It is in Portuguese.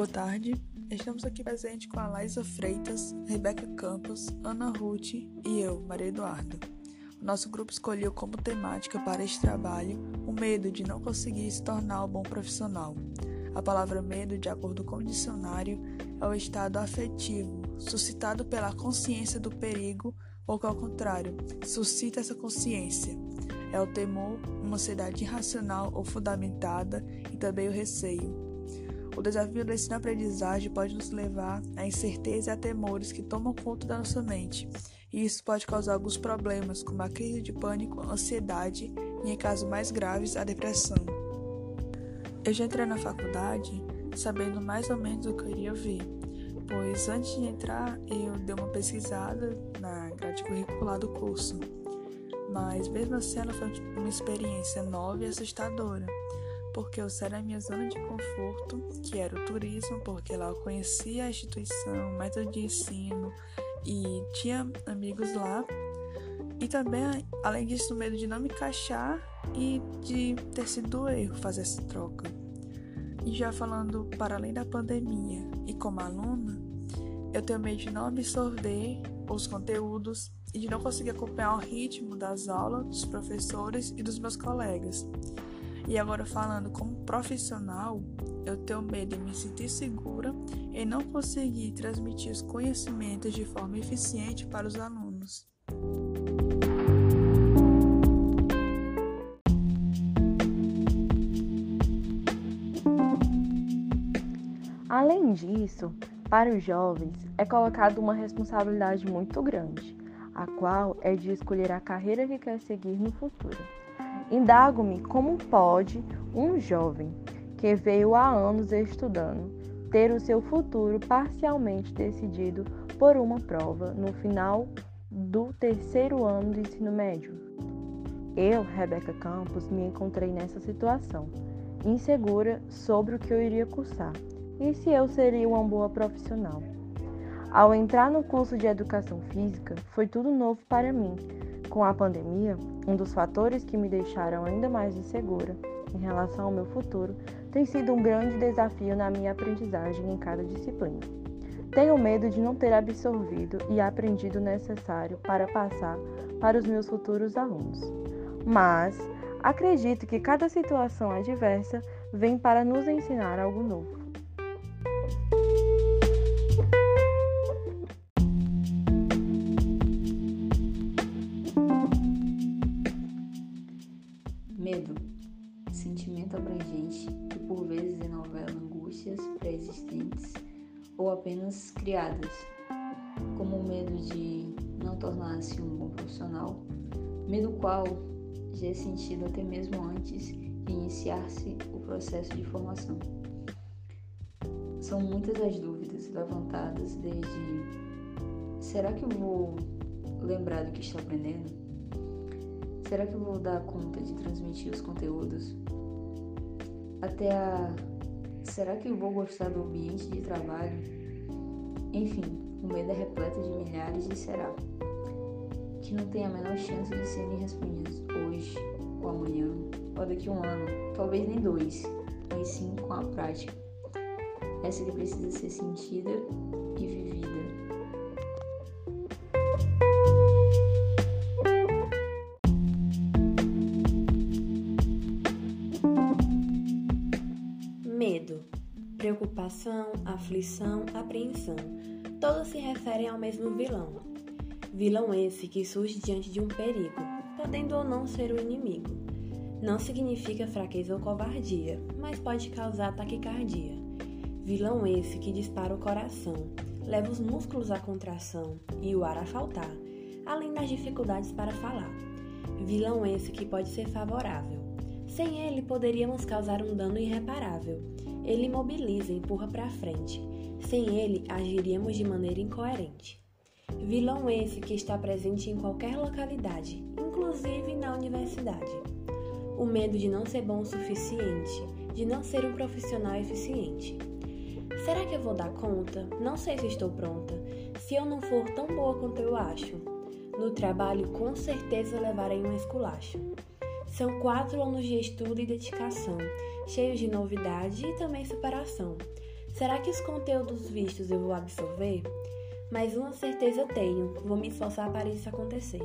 Boa tarde. Estamos aqui presente com a Laisa Freitas, Rebeca Campos, Ana Ruth e eu, Maria Eduarda. O nosso grupo escolheu como temática para este trabalho o medo de não conseguir se tornar um bom profissional. A palavra medo, de acordo com o dicionário, é o estado afetivo suscitado pela consciência do perigo ou que, ao contrário, suscita essa consciência. É o temor, uma ansiedade irracional ou fundamentada e também o receio. O desafio da ensino-aprendizagem pode nos levar à incerteza e a temores que tomam conta da nossa mente, e isso pode causar alguns problemas, como a crise de pânico, ansiedade e, em casos mais graves, a depressão. Eu já entrei na faculdade sabendo mais ou menos o que eu iria ver, pois antes de entrar eu dei uma pesquisada na grade curricular do curso, mas mesmo assim ela foi uma experiência nova e assustadora porque eu saí da minha zona de conforto, que era o turismo, porque lá eu conhecia a instituição, método de ensino e tinha amigos lá. E também, além disso, o medo de não me encaixar e de ter sido erro fazer essa troca. E já falando para além da pandemia e como aluna, eu tenho medo de não absorver os conteúdos e de não conseguir acompanhar o ritmo das aulas dos professores e dos meus colegas. E agora falando como profissional, eu tenho medo de me sentir segura e não conseguir transmitir os conhecimentos de forma eficiente para os alunos. Além disso, para os jovens é colocada uma responsabilidade muito grande, a qual é de escolher a carreira que quer seguir no futuro. Indago-me como pode um jovem que veio há anos estudando ter o seu futuro parcialmente decidido por uma prova no final do terceiro ano de ensino médio. Eu, Rebeca Campos, me encontrei nessa situação, insegura sobre o que eu iria cursar e se eu seria uma boa profissional. Ao entrar no curso de educação física, foi tudo novo para mim com a pandemia, um dos fatores que me deixaram ainda mais insegura em relação ao meu futuro tem sido um grande desafio na minha aprendizagem em cada disciplina. Tenho medo de não ter absorvido e aprendido o necessário para passar para os meus futuros alunos. Mas acredito que cada situação adversa vem para nos ensinar algo novo. Medo. Sentimento abrangente que por vezes enovela angústias pré-existentes ou apenas criadas, como o medo de não tornar-se um bom profissional, medo qual já é sentido até mesmo antes de iniciar-se o processo de formação. São muitas as dúvidas levantadas desde será que eu vou lembrar do que estou aprendendo? Será que eu vou dar conta de transmitir os conteúdos? Até a. Será que eu vou gostar do ambiente de trabalho? Enfim, o medo é repleto de milhares de será, que não tem a menor chance de serem respondidos hoje, ou amanhã, ou daqui a um ano, talvez nem dois, mas sim com a prática. Essa que precisa ser sentida e vivida preocupação, aflição, apreensão, todos se referem ao mesmo vilão. Vilão esse que surge diante de um perigo, podendo ou não ser o inimigo. Não significa fraqueza ou covardia, mas pode causar taquicardia. Vilão esse que dispara o coração, leva os músculos à contração e o ar a faltar, além das dificuldades para falar. Vilão esse que pode ser favorável sem ele, poderíamos causar um dano irreparável. Ele imobiliza e empurra para frente. Sem ele, agiríamos de maneira incoerente. Vilão esse que está presente em qualquer localidade, inclusive na universidade. O medo de não ser bom o suficiente, de não ser um profissional eficiente. Será que eu vou dar conta? Não sei se estou pronta. Se eu não for tão boa quanto eu acho. No trabalho, com certeza levarei um esculacho. São quatro anos de estudo e dedicação, cheios de novidade e também superação. Será que os conteúdos vistos eu vou absorver? Mas uma certeza tenho, vou me esforçar para isso acontecer.